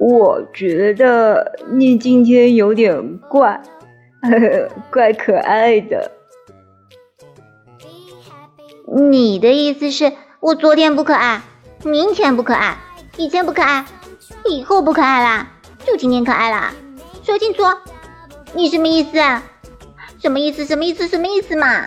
我觉得你今天有点怪，怪可爱的。你的意思是我昨天不可爱，明天不可爱，以前不可爱，以后不可爱啦？就今天可爱啦？说清楚，你什么意思？什么意思？什么意思？什么意思嘛？